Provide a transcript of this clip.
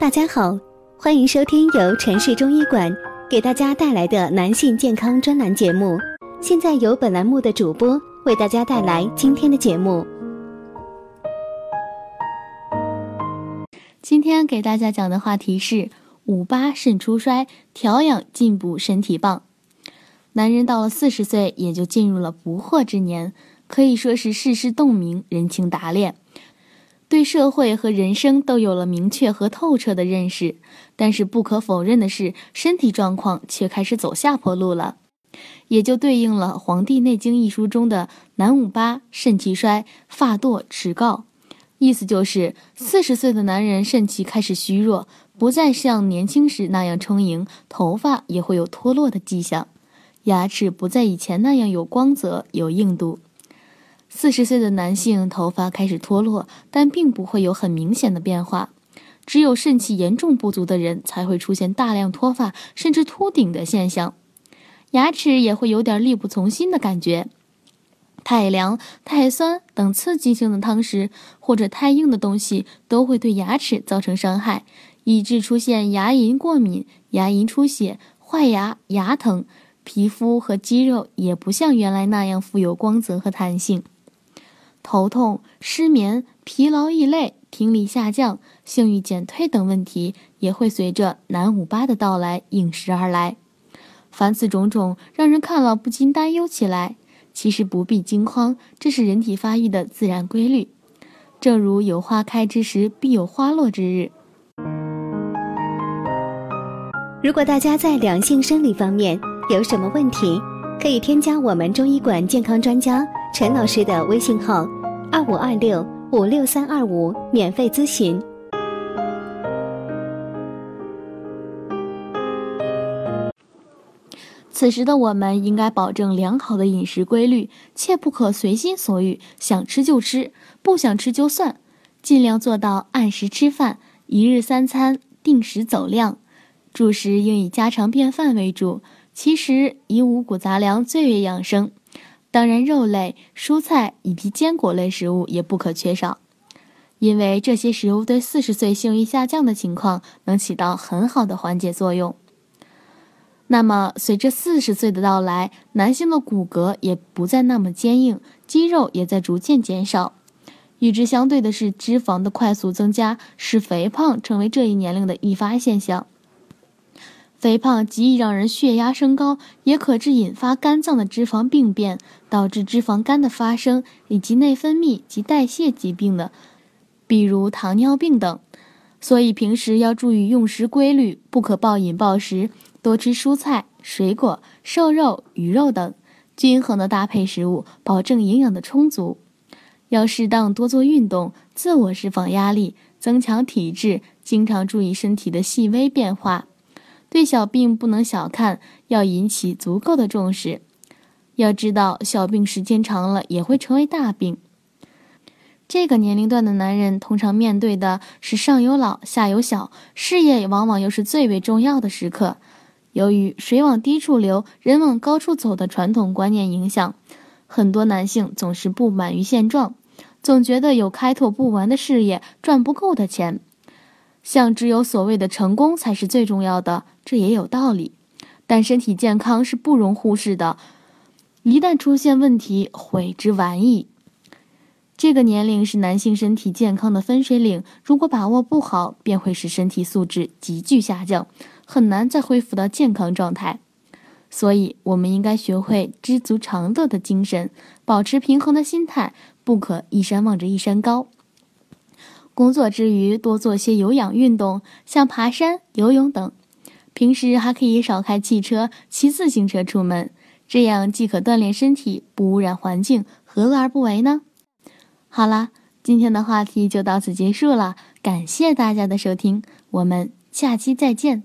大家好，欢迎收听由城市中医馆给大家带来的男性健康专栏节目。现在由本栏目的主播为大家带来今天的节目。今天给大家讲的话题是五八肾初衰，调养进补身体棒。男人到了四十岁，也就进入了不惑之年，可以说是世事洞明，人情达练。对社会和人生都有了明确和透彻的认识，但是不可否认的是，身体状况却开始走下坡路了，也就对应了《黄帝内经》一书中的“男五八，肾气衰，发堕齿膏”，意思就是四十岁的男人肾气开始虚弱，不再像年轻时那样充盈，头发也会有脱落的迹象，牙齿不再以前那样有光泽、有硬度。四十岁的男性头发开始脱落，但并不会有很明显的变化。只有肾气严重不足的人才会出现大量脱发甚至秃顶的现象。牙齿也会有点力不从心的感觉。太凉、太酸等刺激性的汤食或者太硬的东西都会对牙齿造成伤害，以致出现牙龈过敏、牙龈出血、坏牙、牙疼。皮肤和肌肉也不像原来那样富有光泽和弹性。头痛、失眠、疲劳易累、听力下降、性欲减退等问题也会随着男五八的到来应时而来。凡此种种，让人看了不禁担忧起来。其实不必惊慌，这是人体发育的自然规律。正如有花开之时，必有花落之日。如果大家在两性生理方面有什么问题，可以添加我们中医馆健康专家陈老师的微信号。二五二六五六三二五，免费咨询。此时的我们应该保证良好的饮食规律，切不可随心所欲，想吃就吃，不想吃就算。尽量做到按时吃饭，一日三餐定时走量，主食应以家常便饭为主。其实以五谷杂粮最为养生。当然，肉类、蔬菜以及坚果类食物也不可缺少，因为这些食物对四十岁性欲下降的情况能起到很好的缓解作用。那么，随着四十岁的到来，男性的骨骼也不再那么坚硬，肌肉也在逐渐减少。与之相对的是，脂肪的快速增加，使肥胖成为这一年龄的易发现象。肥胖极易让人血压升高，也可致引发肝脏的脂肪病变，导致脂肪肝的发生，以及内分泌及代谢疾病的，比如糖尿病等。所以平时要注意用食规律，不可暴饮暴食，多吃蔬菜、水果、瘦肉、鱼肉等，均衡的搭配食物，保证营养的充足。要适当多做运动，自我释放压力，增强体质，经常注意身体的细微变化。对小病不能小看，要引起足够的重视。要知道，小病时间长了也会成为大病。这个年龄段的男人通常面对的是上有老下有小，事业往往又是最为重要的时刻。由于“水往低处流，人往高处走”的传统观念影响，很多男性总是不满于现状，总觉得有开拓不完的事业，赚不够的钱。像只有所谓的成功才是最重要的，这也有道理。但身体健康是不容忽视的，一旦出现问题，悔之晚矣。这个年龄是男性身体健康的分水岭，如果把握不好，便会使身体素质急剧下降，很难再恢复到健康状态。所以，我们应该学会知足常乐的精神，保持平衡的心态，不可一山望着一山高。工作之余多做些有氧运动，像爬山、游泳等。平时还可以少开汽车，骑自行车出门，这样既可锻炼身体，不污染环境，何乐而不为呢？好啦，今天的话题就到此结束了，感谢大家的收听，我们下期再见。